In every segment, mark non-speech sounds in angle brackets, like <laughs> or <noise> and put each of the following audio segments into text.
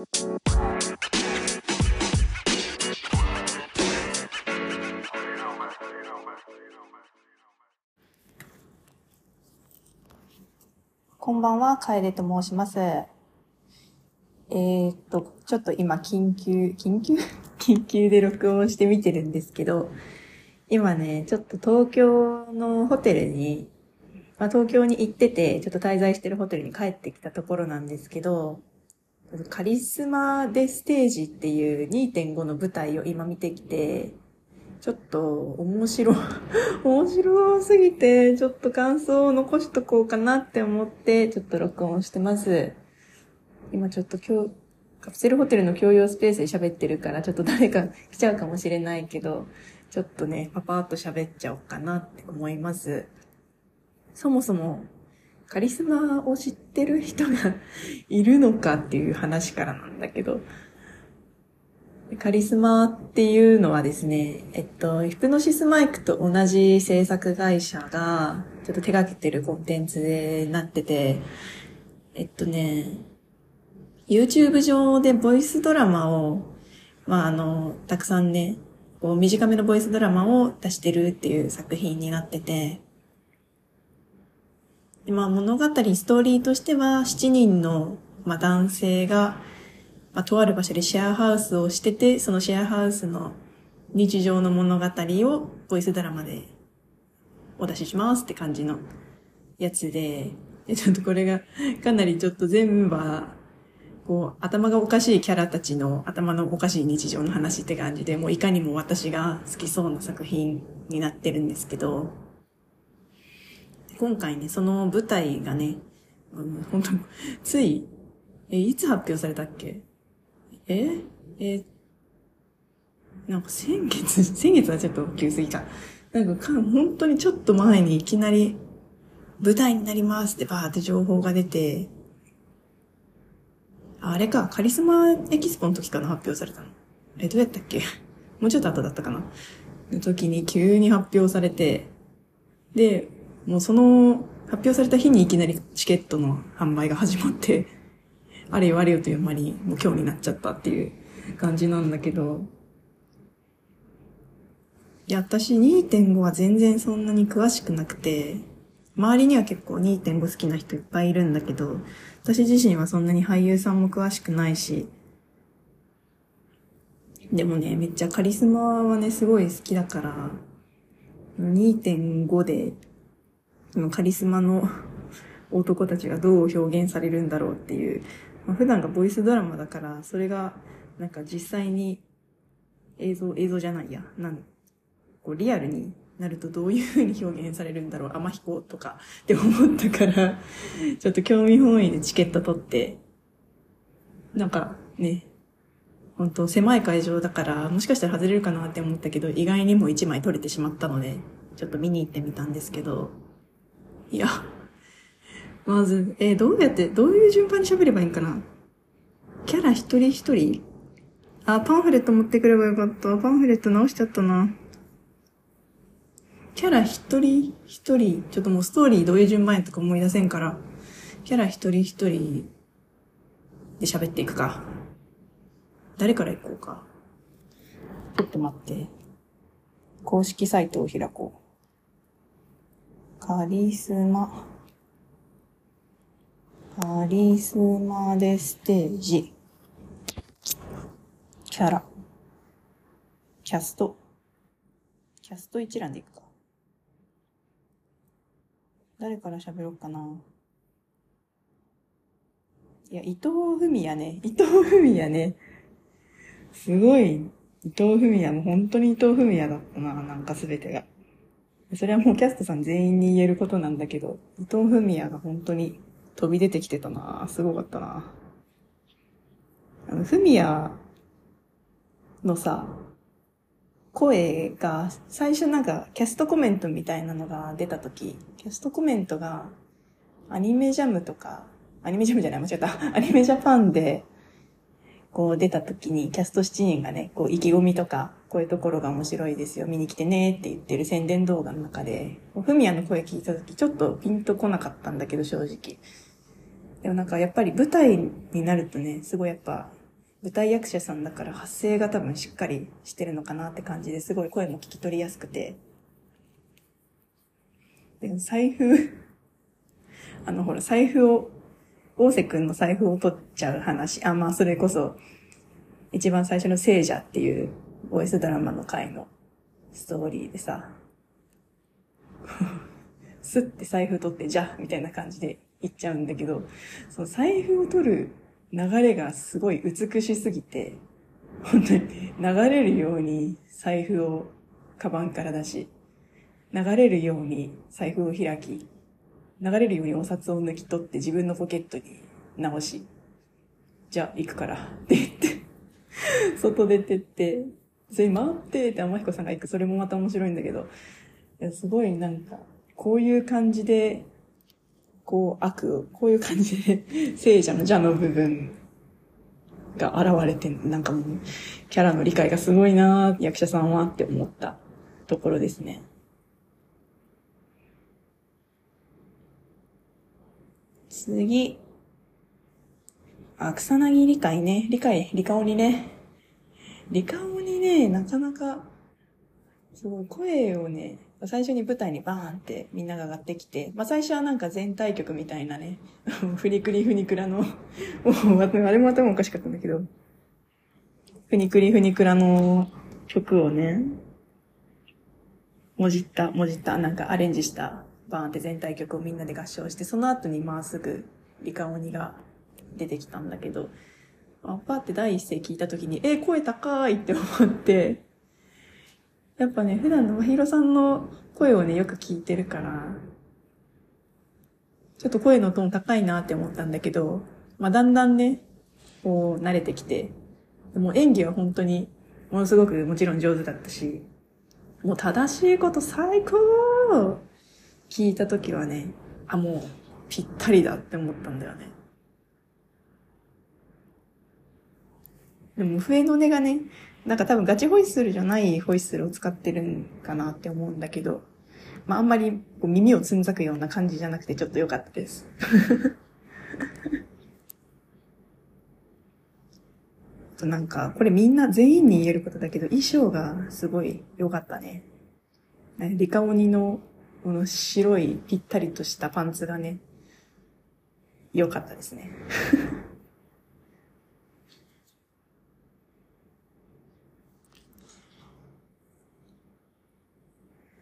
こんばんは、楓と申します。えー、っと、ちょっと今、緊急、緊急？<laughs> 緊急で録音してみてるんですけど、今ね、ちょっと東京のホテルに、まあ、東京に行ってて、ちょっと滞在してるホテルに帰ってきたところなんですけど、カリスマでステージっていう2.5の舞台を今見てきて、ちょっと面白、<laughs> 面白すぎて、ちょっと感想を残しとこうかなって思って、ちょっと録音してます。今ちょっと今日、カプセルホテルの共用スペースで喋ってるから、ちょっと誰か来ちゃうかもしれないけど、ちょっとね、パパーっと喋っちゃおうかなって思います。そもそも、カリスマを知ってる人がいるのかっていう話からなんだけど、カリスマっていうのはですね、えっと、ヒプノシスマイクと同じ制作会社が、ちょっと手掛けてるコンテンツでなってて、えっとね、YouTube 上でボイスドラマを、まあ、あの、たくさんね、こう短めのボイスドラマを出してるっていう作品になってて、まあ物語、ストーリーとしては7人の、まあ、男性がまあ、とある場所でシェアハウスをしてて、そのシェアハウスの日常の物語をボイスドラマでお出ししますって感じのやつで、ちょっとこれがかなりちょっと全部は、こう、頭がおかしいキャラたちの頭のおかしい日常の話って感じで、もういかにも私が好きそうな作品になってるんですけど、今回ね、その舞台がね、本当つい、え、いつ発表されたっけ？え？え？なんか先月、<laughs> 先月はちょっと急すぎた。なんかか、本当にちょっと前にいきなり舞台になりますってバーって情報が出て、あれか、カリスマエキスポの時かな発表されたの。え、どうやったっけ？もうちょっと後だったかな。の時に急に発表されて、で、もうその発表された日にいきなりチケットの販売が始まって、<laughs> あれよあれよという間にもう今日になっちゃったっていう感じなんだけど、いや、私2.5は全然そんなに詳しくなくて、周りには結構2.5好きな人いっぱいいるんだけど、私自身はそんなに俳優さんも詳しくないし、でもね、めっちゃカリスマはね、すごい好きだから、2.5で、そのカリスマの男たちがどう表現されるんだろうっていうまあ、普段がボイスドラマだから、それが、なんか実際に映像、映像じゃないや、なんこうリアルになるとどういう風に表現されるんだろう、天彦とかって思ったからちょっと興味本位でチケット取って、なんかね、本当狭い会場だから、もしかしたら外れるかなって思ったけど、意外にも1枚取れてしまったので、ちょっと見に行ってみたんですけど、いや、まず、え、どうやって、どういう順番に喋ればいいんかな？キャラ一人一人？あ、パンフレット持ってくればよかった。パンフレット直しちゃったな。キャラ一人一人、ちょっともうストーリーどういう順番やとか思い出せんから、キャラ一人一人で喋っていくか。誰から行こうか。ちょっと待って。公式サイトを開こう。カリスマ。カリスマでステージ。キャラ。キャスト。キャスト一覧でいくか。誰から喋ろうかな。いや、伊藤文也ね。伊藤文也ね。すごい、伊藤文也も本当に伊藤文也だったな、なんかすべてが。それはもうキャストさん全員に言えることなんだけど、伊藤文也が本当に飛び出てきてたなすごかったなあの、ふみやのさ、声が、最初なんかキャストコメントみたいなのが出た時、キャストコメントがアニメジャムとか、アニメジャムじゃない間違った。アニメジャパンで、こう出た時にキャスト7人がね、こう意気込みとか、こういうところが面白いですよ、見に来てねって言ってる宣伝動画の中で、ふみやの声聞いた時ちょっとピンとこなかったんだけど正直。でもなんかやっぱり舞台になるとね、すごいやっぱ舞台役者さんだから発声が多分しっかりしてるのかなって感じですごい声も聞き取りやすくて。でも、財布 <laughs> あのほら、財布を、大瀬くんの財布を取っちゃう話。あ、まあそれこそ、一番最初の聖者っていう OS ドラマの回のストーリーでさ、<laughs> スッて財布取って、じゃみたいな感じで行っちゃうんだけど、その財布を取る流れがすごい美しすぎて、本当に流れるように財布をカバンから出し、流れるように財布を開き、流れるようにお札を抜き取って自分のポケットに直し、じゃあ行くから。って言って。外出てって、それ待ってって天彦さんが行く。それもまた面白いんだけど、いやすごいなんか、こういう感じでこう悪、こういう感じで聖者の邪の部分が現れて、なんかもう、キャラの理解がすごいな役者さんはって思ったところですね。次。あ、草薙理解ね。理解、理科鬼ね。理科鬼ね、なかなか、すごい声をね、最初に舞台にバーンってみんなが上がってきて、まあ最初はなんか全体曲みたいなね、<laughs> フリクリフニクラの、もう、あれも頭おかしかったんだけど、フニクリフニクラの曲をね、もじった、もじった、なんかアレンジしたバーンって全体曲をみんなで合唱して、その後にまあすぐリカオニが出てきたんだけど、あパーって第一声聞いた時に、え、声高いって思って、やっぱね、普段のまひろさんの声をね、よく聞いてるから、ちょっと声のトーン高いなって思ったんだけど、まあ、だんだんね、こう、慣れてきて、でも演技は本当に、ものすごくもちろん上手だったし、もう正しいこと最高聞いたときはね、あ、もうぴったりだって思ったんだよね。でも、笛の音がね、なんか多分ガチホイッスルじゃないホイッスルを使ってるんかなって思うんだけど、まああんまりこう耳をつんざくような感じじゃなくてちょっと良かったです。<laughs> となんか、これみんな全員に言えることだけど、衣装がすごい良かったね。リカオニのこの白いぴったりとしたパンツがね、良かったですね。<laughs>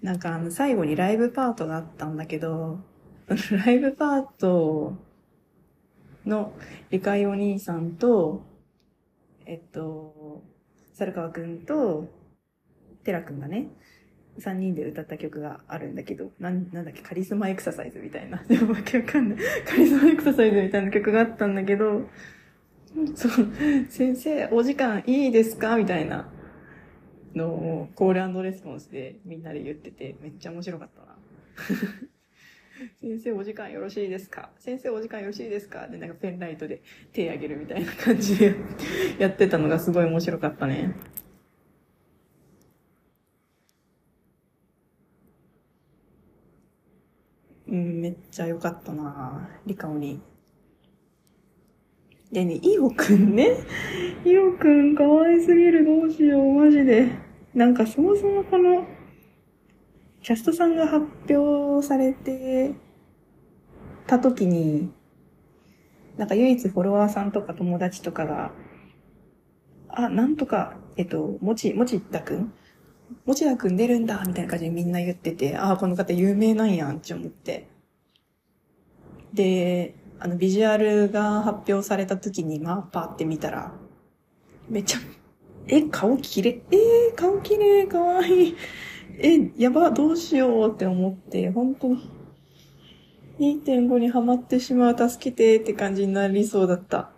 なんかあの最後にライブパートがあったんだけど、<laughs> ライブパートの理解お兄さんと、えっと、猿川くんと、寺くんがね、三人で歌った曲があるんだけど、なん、なんだっけ、カリスマエクササイズみたいな。<laughs> でもわけわかんない。カリスマエクササイズみたいな曲があったんだけど、そう、先生、お時間いいですかみたいな。のをコールレスポンスでみんなで言ってて、めっちゃ面白かったな。<laughs> 先生お時間よろしいですか？先生お時間よろしいですか？で、なんかペンライトで手挙げるみたいな感じでやってたのがすごい面白かったね。うん、めっちゃ良かったなリカオリ。でね、イオくんね。<laughs> イオくん可愛すぎる。どうしよう。マジで。なんかそもそもこの、キャストさんが発表されてた時に、なんか唯一フォロワーさんとか友達とかが、あ、なんとか、えっと、もち、もちったくんもちだくん出るんだみたいな感じでみんな言ってて、ああ、この方有名なんやんって思って。で、あの、ビジュアルが発表された時に、まあ、パーって見たら、めっちゃ、え、顔綺麗えー、顔綺麗かわいい。え、やば、どうしようって思って、本当に、2.5にハマってしまう、助けてって感じになりそうだった。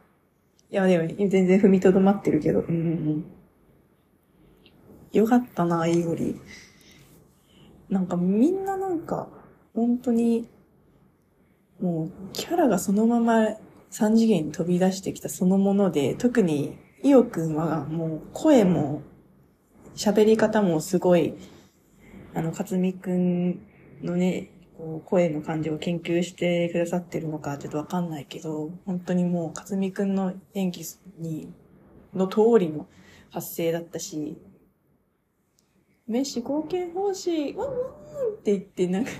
いや、でも、全然踏みとどまってるけど、うんうんうん。よかったな、イーゴリ。なんかみんななんか、本当に、もうキャラがそのまま三次元に飛び出してきたそのもので、特にイオくんはもう声も喋り方もすごい、あの、かつみくんのね、こう声の感じを研究してくださってるのかちょっとわかんないけど、本当にもうかつみくんの演技にの通りの発声だったし、メッシ貢献欲しい、ワンワンって言って、なんか、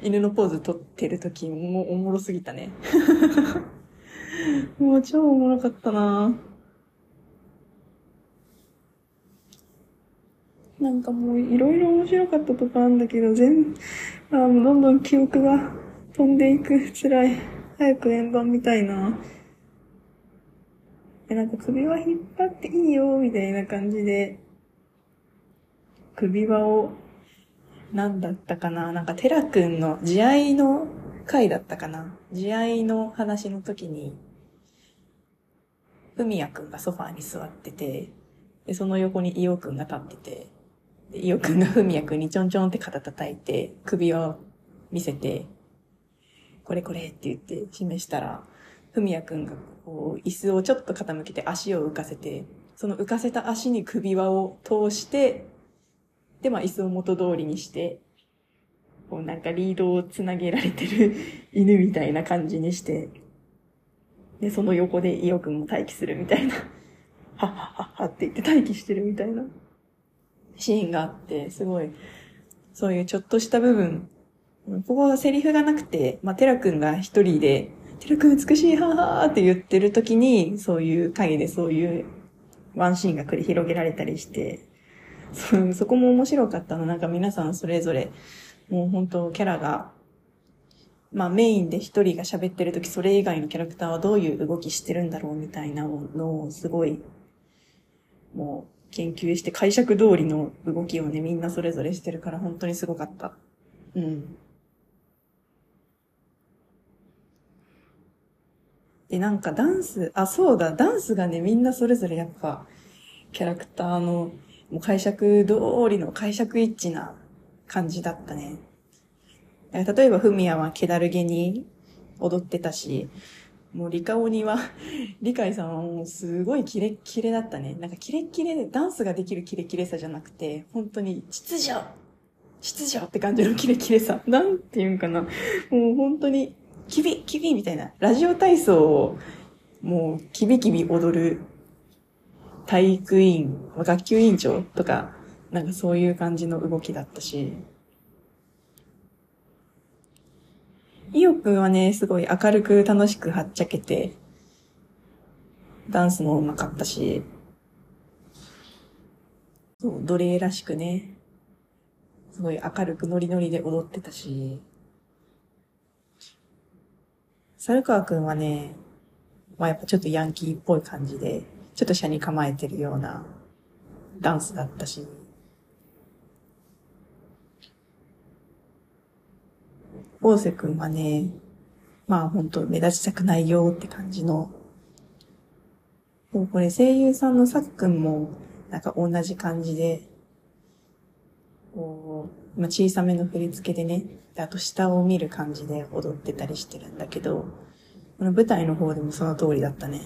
犬のポーズ取ってる時もおもろすぎたね。も <laughs> う超おもろかったななんかもういろいろ面白かったとこあるんだけど、全、あもうどんどん記憶が飛んでいく。辛い。早く円盤見たいな。え、なんか首輪引っ張っていいよ、みたいな感じで、首輪を、なんだったかな？なんかテラ君の慈愛の回だったかな？慈愛の話の時に、ふみやくんがソファーに座ってて、で、その横に伊代くんが立ってて、で、伊代くんがふみやくんにちょんちょんって肩叩いて、首輪を見せて、これこれって言って示したら、ふみやくんがこう、椅子をちょっと傾けて足を浮かせて、その浮かせた足に首輪を通して、で、まあ椅子を元通りにして、こうなんかリードをつなげられてる <laughs> 犬みたいな感じにして、で、その横で伊代くんも待機するみたいな、はっはっはっはって言って待機してるみたいなシーンがあって、すごい、そういうちょっとした部分、ここはセリフがなくて、まあ、テラくんが一人で、テラくん美しい、ははーって言ってる時に、そういう影でそういうワンシーンが繰り広げられたりして、そ、こも面白かったの。なんか皆さんそれぞれ、もう本当キャラが、まあメインで一人が喋ってる時、それ以外のキャラクターはどういう動きしてるんだろうみたいなのをすごい、もう研究して解釈通りの動きをね、みんなそれぞれしてるから本当にすごかった。うん。で、なんかダンス、あ、そうだ、ダンスがね、みんなそれぞれやっぱ、キャラクターの、もう解釈通りの解釈一致な感じだったね。例えば、フミヤは気だるげに踊ってたし、もうリカオニは、<laughs> リカイさんはもうすごいキレッキレだったね。なんかキレッキレで、ダンスができるキレッキレさじゃなくて、本当に秩序秩序って感じのキレキレさ。なんて言うんかな。もう本当にキビ、キビみたいな。ラジオ体操を、もう、キビキビ踊る体育委員、学級委員長とか、なんかそういう感じの動きだったし。イオくんはね、すごい明るく楽しくはっちゃけて、ダンスも上手かったし、そう、奴隷らしくね、すごい明るくノリノリで踊ってたし、猿川くんはね、まあやっぱちょっとヤンキーっぽい感じで、ちょっと車に構えてるようなダンスだったし、大瀬くんはね、まあ本当目立ちたくないよって感じの、でもこれ声優さんのさっくんもなんか同じ感じで、こう、まあ、小さめの振り付けでね、あと下を見る感じで踊ってたりしてるんだけど、この舞台の方でもその通りだったね。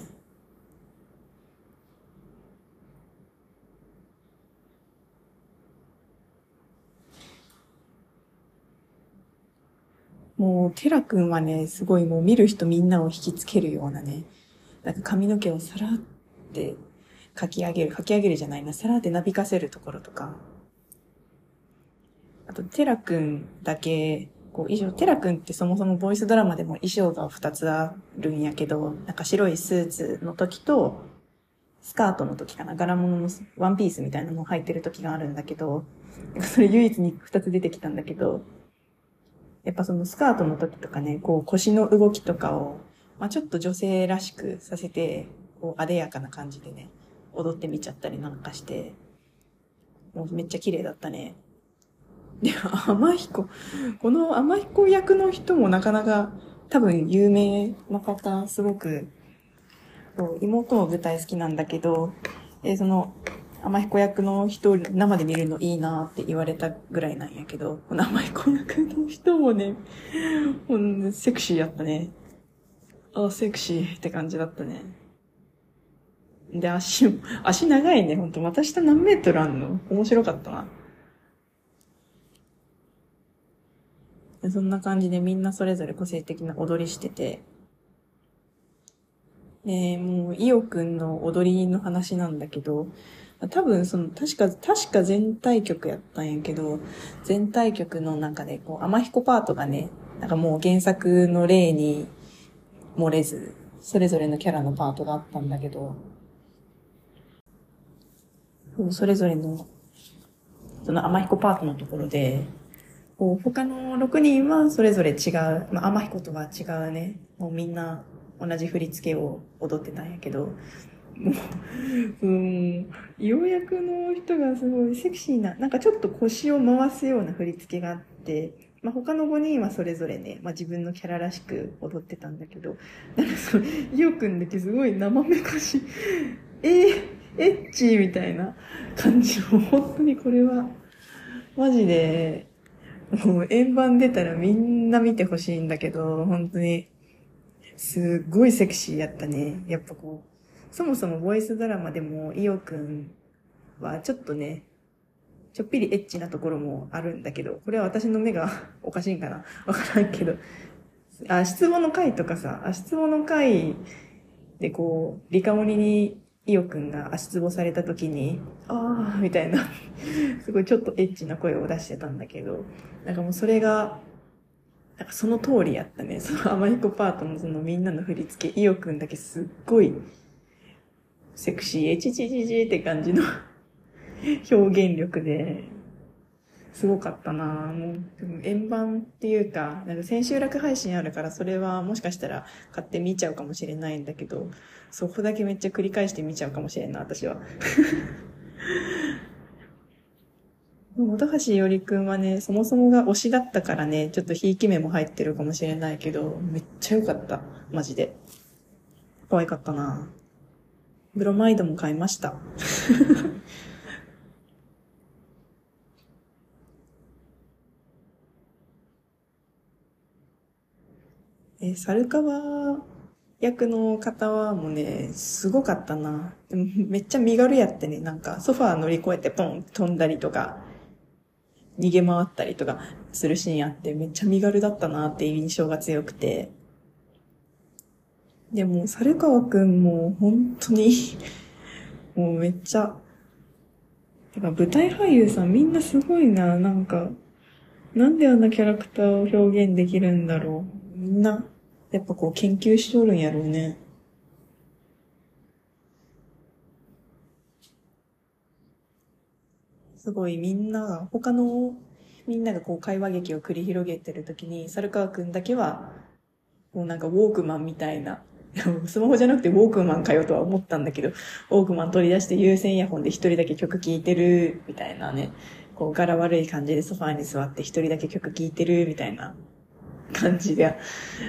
もう、テラ君はね、すごいもう見る人みんなを引きつけるようなね、なんか髪の毛をさらってかき上げる、かき上げるじゃないな、さらってなびかせるところとか、あと、テラ君だけ、こう、衣装、テラ君ってそもそもボイスドラマでも衣装が2つあるんやけど、なんか白いスーツの時と、スカートの時かな、柄物のワンピースみたいなのも入ってる時があるんだけど、それ唯一に2つ出てきたんだけど、やっぱそのスカートの時とかね、こう腰の動きとかを、まあちょっと女性らしくさせて、こう、あでやかな感じでね、踊ってみちゃったりなんかして、もうめっちゃ綺麗だったね。で、天彦、この天彦役の人もなかなか多分有名な方、すごく、妹も舞台好きなんだけど、えその、天彦役の人、生で見るのいいなって言われたぐらいなんやけど、この天彦役の人もね、ほんセクシーやったね。あ、セクシーって感じだったね。で、足、足長いね、ほんと。また下何メートルあんの？面白かったな。そんな感じでみんなそれぞれ個性的な踊りしてて、ねもう、イオくんの踊りの話なんだけど、多分その、確か、確か全体曲やったんやけど、全体曲の中で、こう、天彦パートがね、なんかもう原作の例に漏れず、それぞれのキャラのパートがあったんだけど、それぞれの、その天彦パートのところで、こう他の6人はそれぞれ違う、まあ、天彦とは違うね、もうみんな同じ振り付けを踊ってたんやけど、<laughs> もう、うん、ようやくの人がすごいセクシーな、なんかちょっと腰を回すような振り付けがあって、まあ、他の5人はそれぞれね、まあ、自分のキャラらしく踊ってたんだけど、なんかそう、イオくんだけすごい生めかし、<laughs> えー、エッチみたいな感じの、本当にこれは、マジで、もう円盤出たらみんな見てほしいんだけど、本当に、すっごいセクシーやったね。やっぱこう、そもそもボイスドラマでもイオくんはちょっとね、ちょっぴりエッチなところもあるんだけど、これは私の目が <laughs> おかしいんかな？わからんけど、あ、質問の回とかさ、あ、質問の回でこう、リカモニにイオくんが足つぼされた時に、あーみたいな。<laughs> すごいちょっとエッチな声を出してたんだけど、なんかもうそれが、なんかその通りやったね。その甘い子パートのそのみんなの振り付け、イオくんだけすっごい、セクシー、エチチチチって感じの <laughs> 表現力で、すごかったなもう、円盤っていうか、なんか千秋楽配信あるからそれはもしかしたら買って見ちゃうかもしれないんだけど、そこだけめっちゃ繰り返して見ちゃうかもしれんな、私は。<laughs> 本橋よりくんはね、そもそもが推しだったからね、ちょっとひいき目も入ってるかもしれないけど、めっちゃ良かった。マジで。可愛かったなブロマイドも買いました。<laughs> え、猿川役の方はもうね、すごかったな。めっちゃ身軽やってね、なんかソファー乗り越えてポン飛んだりとか、逃げ回ったりとかするシーンあって、めっちゃ身軽だったなっていう印象が強くて。でも、猿川くんも本当に <laughs> もうめっちゃ、てから舞台俳優さんみんなすごいな、なんか、なんであんなキャラクターを表現できるんだろう。みんな、やっぱこう研究しとるんやろうね。すごいみんな、他のみんながこう会話劇を繰り広げてる時に、猿川くんだけは、もうなんかウォークマンみたいな、<laughs> スマホじゃなくてウォークマンかよとは思ったんだけど、ウォークマン取り出して有線イヤホンで一人だけ曲聴いてるみたいなね、こう柄悪い感じでソファーに座って一人だけ曲聴いてるみたいな感じで、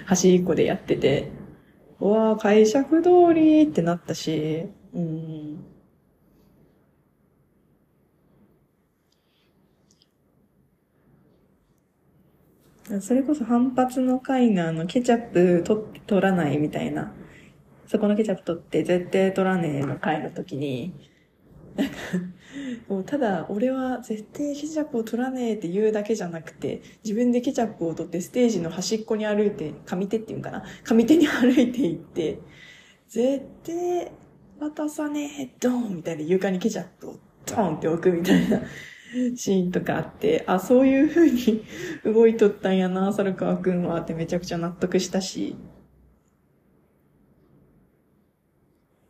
端っこでやってて、うわぁ、解釈通りってなったし、うん。それこそ反発の回のあの、ケチャップ取って取らないみたいな。そこのケチャップ取って絶対取らねえの回の時に、なんか、もうただ俺は絶対ケチャップを取らねえって言うだけじゃなくて、自分でケチャップを取ってステージの端っこに歩いて、上手っていうんかな。上手に歩いていって、絶対渡さねえ、ドーンみたいな床にケチャップをドーンって置くみたいな。シーンとかあって、あ、そういう風に <laughs> 動いとったんやな、猿川くんはってめちゃくちゃ納得したし。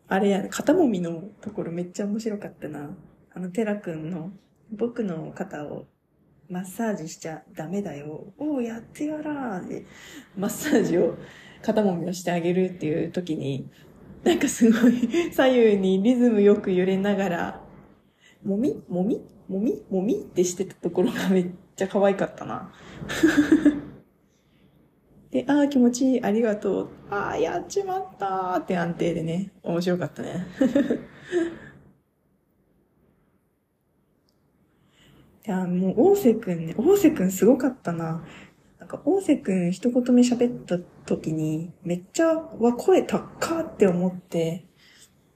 あれや、肩もみのところめっちゃ面白かったな。あの、テラくんの、僕の肩をマッサージしちゃダメだよ。おう、やってやらーで、マッサージを、肩もみをしてあげるっていう時に、なんかすごい左右にリズムよく揺れながら、もみ？もみ？もみもみってしてたところがめっちゃ可愛かったな。<laughs> で、ああ、気持ちいい、ありがとう。ああ、やっちまったーって安定でね、面白かったね。<laughs> いや、もう、大瀬くんね、大瀬くんすごかったな。なんか、大瀬くん一言目喋った時に、めっちゃ、わ、声高って思って、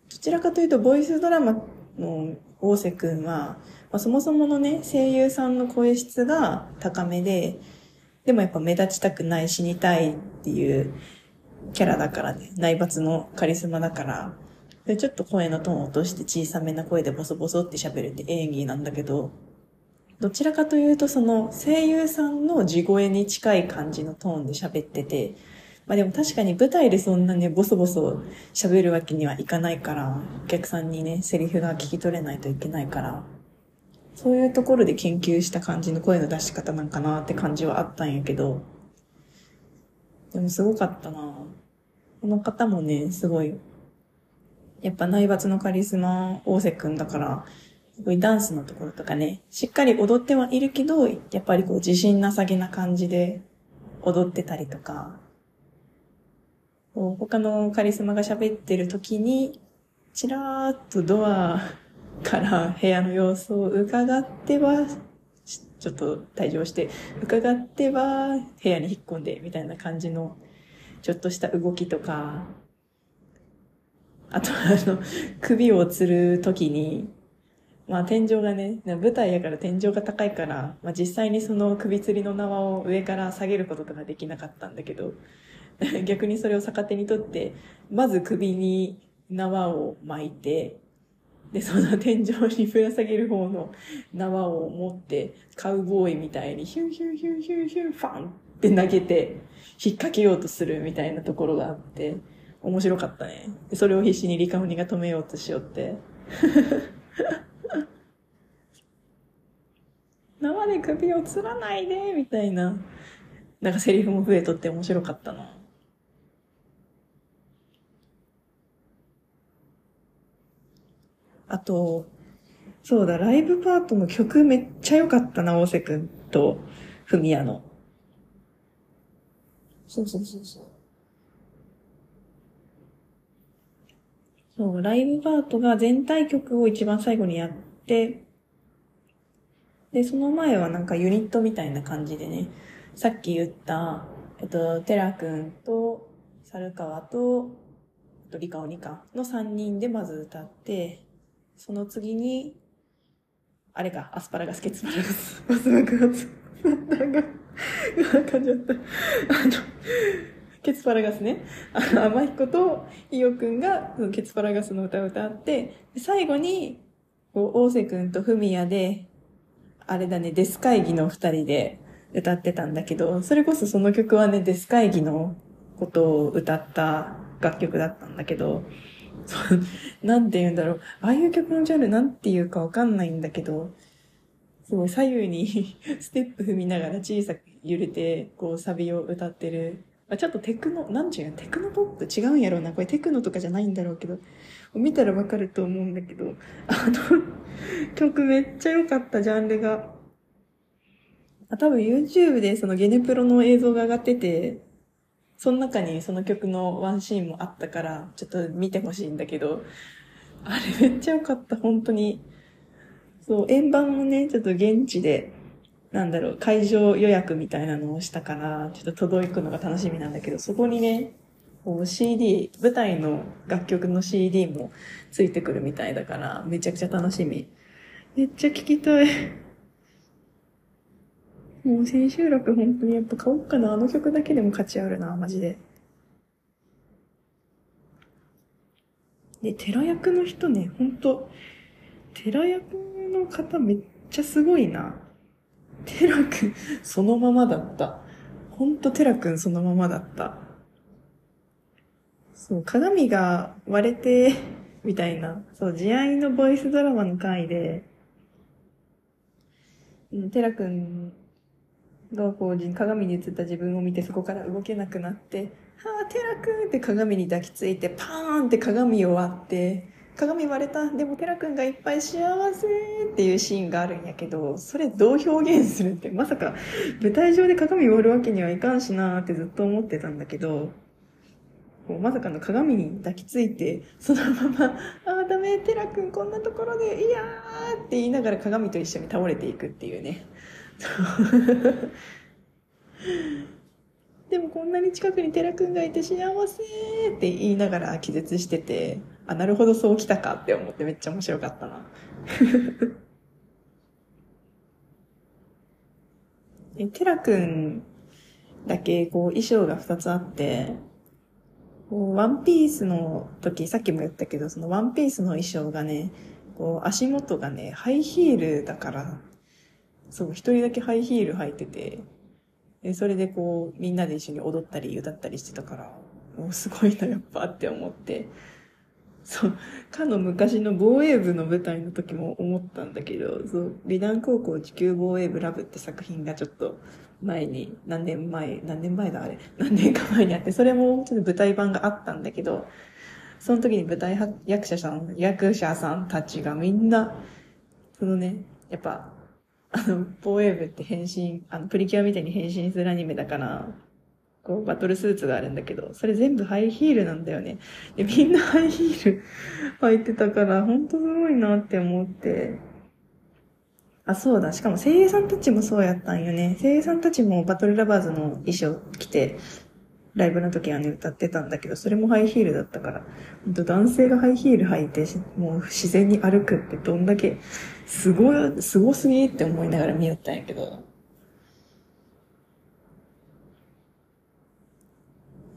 どちらかというと、ボイスドラマの大瀬くんは、まあ、そもそものね、声優さんの声質が高めで、でもやっぱ目立ちたくない、死にたいっていうキャラだからね、内抜のカリスマだから、でちょっと声のトーンを落として小さめな声でボソボソって喋るって演技なんだけど、どちらかというとその声優さんの地声に近い感じのトーンで喋ってて、まあでも確かに舞台でそんなね、ボソボソ喋るわけにはいかないから、お客さんにね、セリフが聞き取れないといけないから、そういうところで研究した感じの声の出し方なんかなって感じはあったんやけど、でもすごかったな。この方もね、すごい、やっぱ内抜のカリスマ、大瀬くんだから、すごいダンスのところとかね、しっかり踊ってはいるけど、やっぱりこう自信なさげな感じで踊ってたりとか、他のカリスマが喋ってる時に、ちらーっとドアから部屋の様子を伺っては、ちょっと退場して、伺っては部屋に引っ込んで、みたいな感じの、ちょっとした動きとか、あとあの、首を吊る時に、まあ天井がね、舞台やから天井が高いから、まあ実際にその首吊りの縄を上から下げることとかできなかったんだけど、<laughs> 逆にそれを逆手にとって、まず首に縄を巻いて、で、その天井にぶら下げる方の縄を持って、カウボーイみたいにヒューヒューヒューヒューヒューファンって投げて、引っ掛けようとするみたいなところがあって、面白かったね。それを必死にリカオニが止めようとしよって。<laughs> 縄で首を吊らないでみたいな。なんかセリフも増えとって面白かったな。あと、そうだ、ライブパートの曲めっちゃ良かったな、大瀬くんと、ふみやの。そうそうそうそう。そう、ライブパートが全体曲を一番最後にやって、で、その前はなんかユニットみたいな感じでね、さっき言った、えっと、テラくんと、猿川と、あとリカオニカの3人でまず歌って、その次に、あれか、アスパラガス、ケツパラガス、バス爆発。なんか、感じゃった。あの、ケツパラガスね。あの、甘彦と伊代くんが、そのケツパラガスの歌を歌って、最後に、こう、大瀬くんとフミヤで、あれだね、デス会議の二人で歌ってたんだけど、それこそその曲はね、デス会議のことを歌った楽曲だったんだけど、なんて言うんだろう。ああいう曲のジャンルなんて言うかわかんないんだけど、すごい左右に <laughs> ステップ踏みながら小さく揺れて、こうサビを歌ってる。あちょっとテクノ、なんちゅうテクノポップ？違うんやろうな。これテクノとかじゃないんだろうけど、見たらわかると思うんだけど、あの曲めっちゃ良かった、ジャンルが。あ、多分 YouTube でそのゲネプロの映像が上がってて、その中にその曲のワンシーンもあったから、ちょっと見てほしいんだけど、あれめっちゃ良かった、本当に。そう、円盤もね、ちょっと現地で、なんだろう、会場予約みたいなのをしたから、ちょっと届くのが楽しみなんだけど、そこにね、こう CD、舞台の楽曲の CD もついてくるみたいだから、めちゃくちゃ楽しみ。めっちゃ聴きたい。もう千秋楽本当にやっぱ買おうかな。あの曲だけでも価値あるな、マジで。で、寺役の人ね、ほんと、寺役の方めっちゃすごいな。寺くん、そのままだった。ほんと寺くんそのままだった。そう、鏡が割れて、みたいな。そう、慈愛のボイスドラマの回で、寺くんがこう鏡に映った自分を見てそこから動けなくなって、はあ、テラ君って鏡に抱きついて、パーンって鏡を割って、鏡割れた。でもテラ君がいっぱい幸せっていうシーンがあるんやけど、それどう表現するって、まさか舞台上で鏡割るわけにはいかんしなーってずっと思ってたんだけど、こうまさかの鏡に抱きついて、そのまま、ああ、ダメ、テラ君こんなところで、いやーって言いながら鏡と一緒に倒れていくっていうね。<laughs> でもこんなに近くに寺くんがいて幸せって言いながら気絶してて、あ、なるほどそうきたかって思ってめっちゃ面白かったな。<laughs> え、テラくんだけこう衣装が2つあって、こうワンピースの時、さっきも言ったけど、そのワンピースの衣装がね、こう足元がね、ハイヒールだから、そう、一人だけハイヒール履いてて、でそれでこう、みんなで一緒に踊ったり歌ったりしてたから、もうすごいな、やっぱって思って、そう、かの昔の防衛部の舞台の時も思ったんだけど、そう、美男高校地球防衛部ラブって作品がちょっと前に、何年前、何年前だあれ、何年か前にあって、それもちょっと舞台版があったんだけど、その時に舞台役者さん、役者さんたちがみんな、そのね、やっぱ、あの、防衛部って変身、あの、プリキュアみたいに変身するアニメだから、こう、バトルスーツがあるんだけど、それ全部ハイヒールなんだよね。で、みんなハイヒール <laughs> 履いてたから、ほんとすごいなって思って。あ、そうだ。しかも声優さんたちもそうやったんよね。声優さんたちもバトルラバーズの衣装着て、ライブの時はね、歌ってたんだけど、それもハイヒールだったから、ほんと男性がハイヒール履いて、もう自然に歩くってどんだけ、すごい、すごすぎって思いながら見よったんやけど、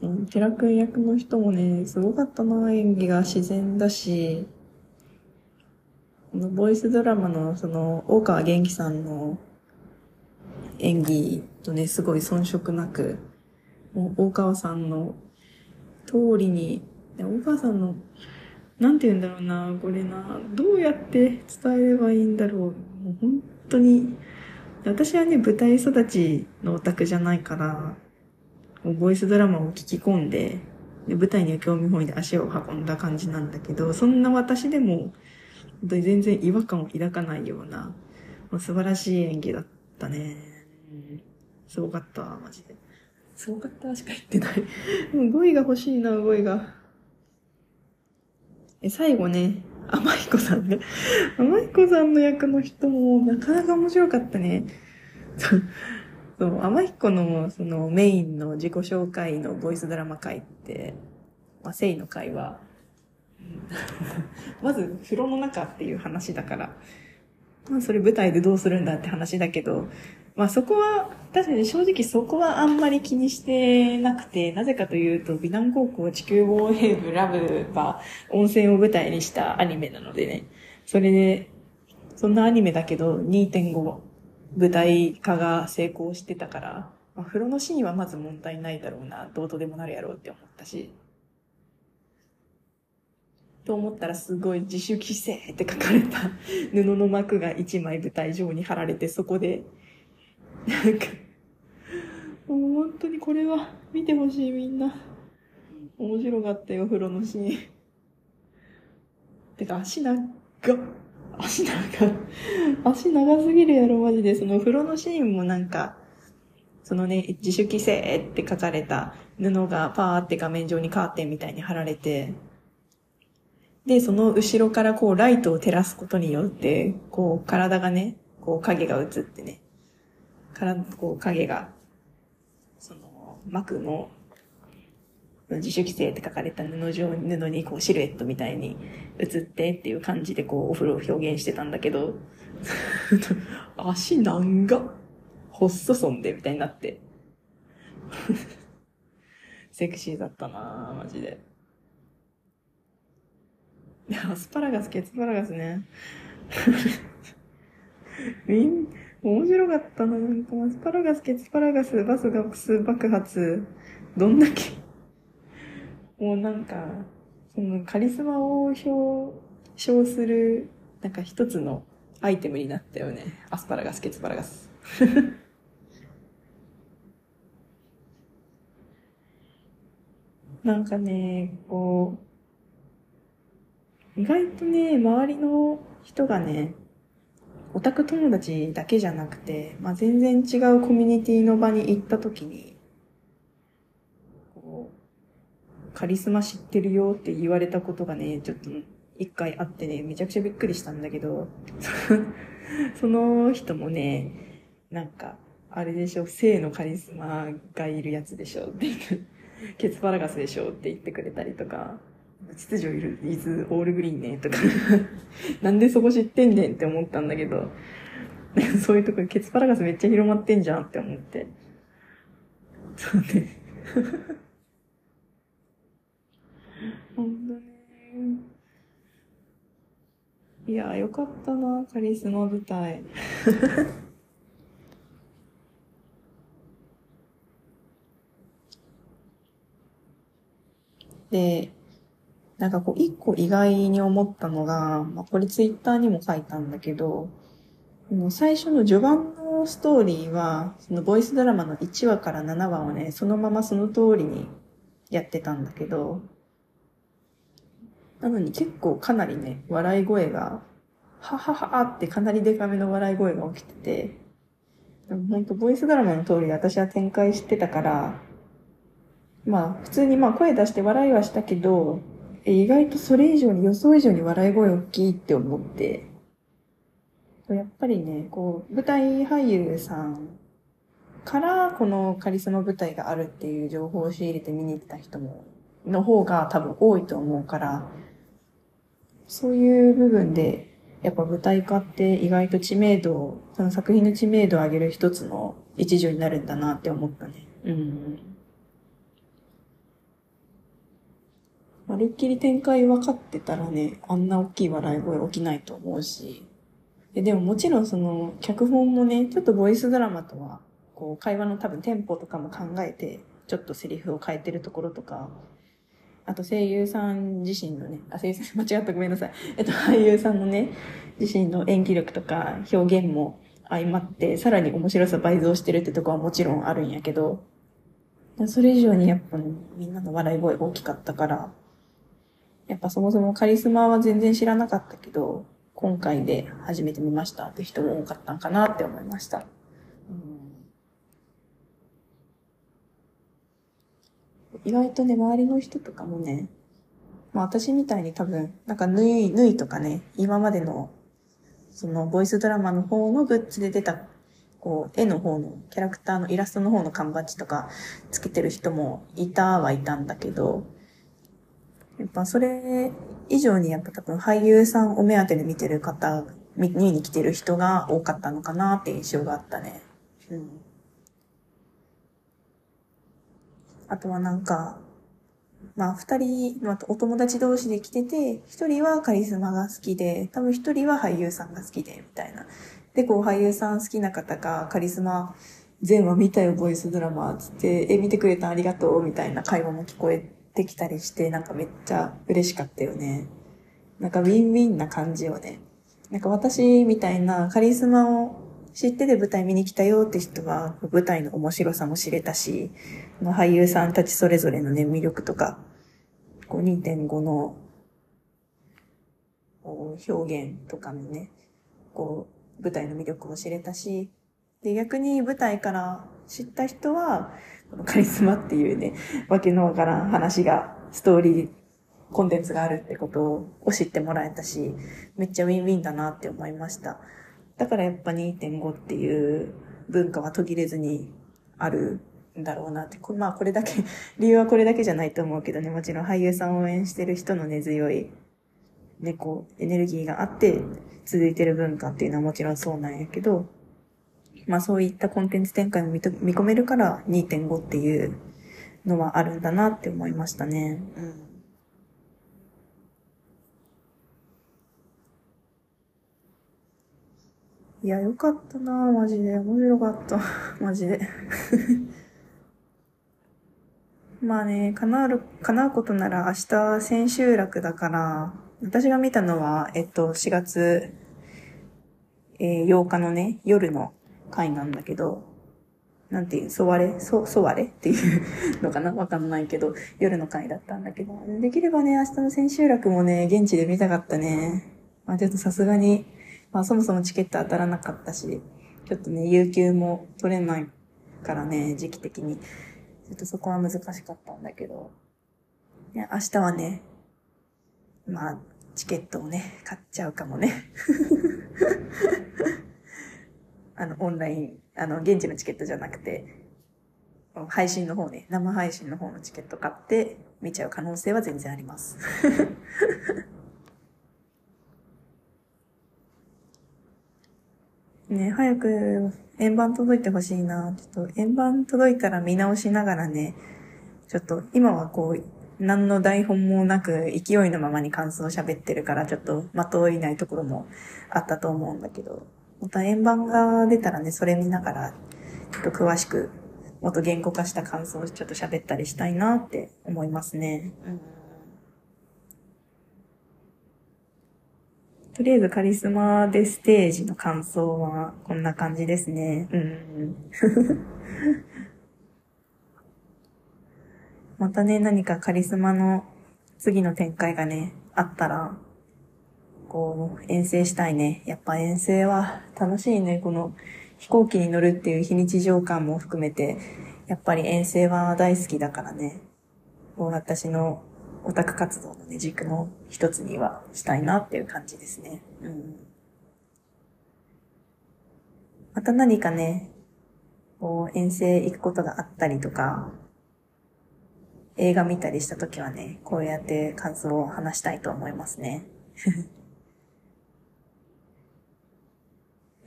うん、寺君役の人もね、すごかったな、演技が自然だし、このボイスドラマの、その、大川元気さんの演技とね、すごい遜色なく、もう大川さんの通りに、大川さんの、なんて言うんだろうな、これな、どうやって伝えればいいんだろう。もう本当に、私はね、舞台育ちのオタクじゃないから、ボイスドラマを聞き込んで、で舞台には興味本位で足を運んだ感じなんだけど、そんな私でも、本当に全然違和感を抱かないような、もう素晴らしい演技だったね。うん、すごかった、マジで。すごかったしか言ってない。も <laughs> う語彙が欲しいな、語彙が。え、最後ね、甘彦さんね。甘彦さんの役の人もなかなか面白かったね。そう、天彦のそのメインの自己紹介のボイスドラマ会って、まあ、聖の会は、<laughs> まず風呂の中っていう話だから、まあそれ舞台でどうするんだって話だけど、まあそこは、確かに正直そこはあんまり気にしてなくて、なぜかというと、美男高校地球防衛部ラブは温泉を舞台にしたアニメなのでね、それで、そんなアニメだけど2.5舞台化が成功してたから、まあ、風呂のシーンはまず問題ないだろうな、どうとでもなるやろうって思ったし。と思ったらすごい自主規制って書かれた布の幕が一枚舞台上に貼られて、そこで、なんか、もう本当にこれは見てほしいみんな。面白かったよ、風呂のシーン。てか足長っ。足長、足長すぎるやろ、マジで。その風呂のシーンもなんか、そのね、自主規制って書かれた布がパーって画面上にカーテンみたいに貼られて、で、その後ろからこうライトを照らすことによって、こう体がね、こう影が映ってね、からこう影が、その幕の自主規制って書かれた布状、布にこうシルエットみたいに映ってっていう感じでこうお風呂を表現してたんだけど、<laughs> 足長細そんでみたいになって。<laughs> セクシーだったなぁ、マジで。アスパラガス、ケツパラガスね。<laughs> みん、面白かったな、なんかアスパラガス、ケツパラガス、バスガクス爆発。どんだけもうなんか、そのカリスマを表彰する、なんか一つのアイテムになったよね。アスパラガス、ケツパラガス。<laughs> なんかね、こう、意外とね、周りの人がね、オタク友達だけじゃなくて、まあ、全然違うコミュニティの場に行った時に、こうカリスマ知ってるよって言われたことがね、ちょっと一回あってね、めちゃくちゃびっくりしたんだけど、<laughs> その人もね、なんか、あれでしょ、性のカリスマがいるやつでしょって言って、ケツパラガスでしょって言ってくれたりとか、秩序いる、イズ、オールグリーンね、とか <laughs> なんでそこ知ってんねんって思ったんだけど、<laughs> そういうとこケツパラガスめっちゃ広まってんじゃんって思って。そうね。ほんとね。いや、よかったな、カリスマ舞台。<laughs> で、なんかこう、一個意外に思ったのが、まあ、これツイッターにも書いたんだけど、もう最初の序盤のストーリーは、そのボイスドラマの1話から7話をね、そのままその通りにやってたんだけど、なのに結構かなりね、笑い声が、はははってかなりデカめの笑い声が起きてて、でも本当ボイスドラマの通り私は展開してたから、まあ普通にまあ声出して笑いはしたけど、意外とそれ以上に予想以上に笑い声大きいって思って、やっぱりね、こう、舞台俳優さんからこのカリスマ舞台があるっていう情報を仕入れて見に行った人も、の方が多分多いと思うから、そういう部分で、やっぱ舞台化って意外と知名度、その作品の知名度を上げる一つの一助になるんだなって思ったね。うん。まるっきり展開分かってたらね、あんな大きい笑い声起きないと思うし。でももちろんその、脚本もね、ちょっとボイスドラマとは、こう、会話の多分テンポとかも考えて、ちょっとセリフを変えてるところとか、あと声優さん自身のね、あ、声優さん、<laughs> 間違ったごめんなさい。えっと、俳優さんのね、自身の演技力とか表現も相まって、さらに面白さ倍増してるってとこはもちろんあるんやけど、それ以上にやっぱ、ね、みんなの笑い声大きかったから、やっぱそもそもカリスマは全然知らなかったけど、今回で初めて見ましたって人も多かったんかなって思いました。意外とね、周りの人とかもね、まあ私みたいに多分、なんか縫い、縫いとかね、今までの、そのボイスドラマの方のグッズで出た、こう、絵の方の、キャラクターのイラストの方の缶バッジとかつけてる人もいたはいたんだけど、やっぱそれ以上にやっぱ多分俳優さんを目当てで見てる方、見に来てる人が多かったのかなって印象があったね。うん。あとはなんか、まあ二人、まあ、お友達同士で来てて、一人はカリスマが好きで、多分一人は俳優さんが好きで、みたいな。で、こう俳優さん好きな方がカリスマ全話見たよ、ボイスドラマ、つって、え、見てくれたありがとう、みたいな会話も聞こえってきたりして、なんかめっちゃ嬉しかったよね。なんかウィンウィンな感じをね。なんか私みたいなカリスマを知ってて舞台見に来たよって人は、舞台の面白さも知れたし、の俳優さんたちそれぞれのね、魅力とか、こう2.5の表現とかのね、こう、舞台の魅力を知れたし、で、逆に舞台から知った人は、このカリスマっていうね、わけのわからん話が、ストーリー、コンテンツがあるってことを知ってもらえたし、めっちゃウィンウィンだなって思いました。だからやっぱ2.5っていう文化は途切れずにあるんだろうなって。まあこれだけ、<laughs> 理由はこれだけじゃないと思うけどね、もちろん俳優さんを応援してる人の根強い、ね、エネルギーがあって続いてる文化っていうのはもちろんそうなんやけど、まあそういったコンテンツ展開も見込めるから2.5っていうのはあるんだなって思いましたね。うん。いや、よかったなマジで。面白かった。<laughs> マジで。<laughs> まあね、叶う、叶うことなら明日千秋楽だから、私が見たのは、えっと、4月、えー、8日のね、夜の回なんだけど、なんていう、そわれ、そ、そわれっていうのかな？わかんないけど、夜の回だったんだけど、できればね、明日の千秋楽もね、現地で見たかったね。まあちょっとさすがに、まあそもそもチケット当たらなかったし、ちょっとね、有給も取れないからね、時期的に。ちょっとそこは難しかったんだけど、明日はね、まあ、チケットをね、買っちゃうかもね。あの、オンライン、あの、現地のチケットじゃなくて、配信の方ね、生配信の方のチケット買って見ちゃう可能性は全然あります。<laughs> ね、早く円盤届いてほしいな。ちょっと円盤届いたら見直しながらね、ちょっと今はこう、何の台本もなく勢いのままに感想を喋ってるからちょっと的をいないところもあったと思うんだけど、また円盤が出たらね、それ見ながらちょっと詳しくもっと言語化した感想をちょっと喋ったりしたいなって思いますね。うんとりあえずカリスマでステージの感想はこんな感じですね。うん。<laughs> またね、何かカリスマの次の展開がね、あったら、こう、遠征したいね。やっぱ遠征は楽しいね。この飛行機に乗るっていう非日常感も含めて、やっぱり遠征は大好きだからね。こう私のオタク活動のね、軸の一つにはしたいなっていう感じですね。うん。また何かね、こう遠征行くことがあったりとか、映画見たりした時はね、こうやって感想を話したいと思いますね。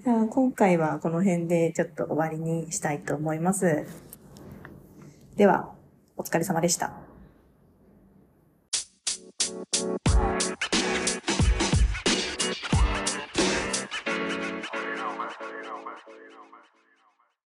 じゃあ今回はこの辺でちょっと終わりにしたいと思います。では、お疲れ様でした。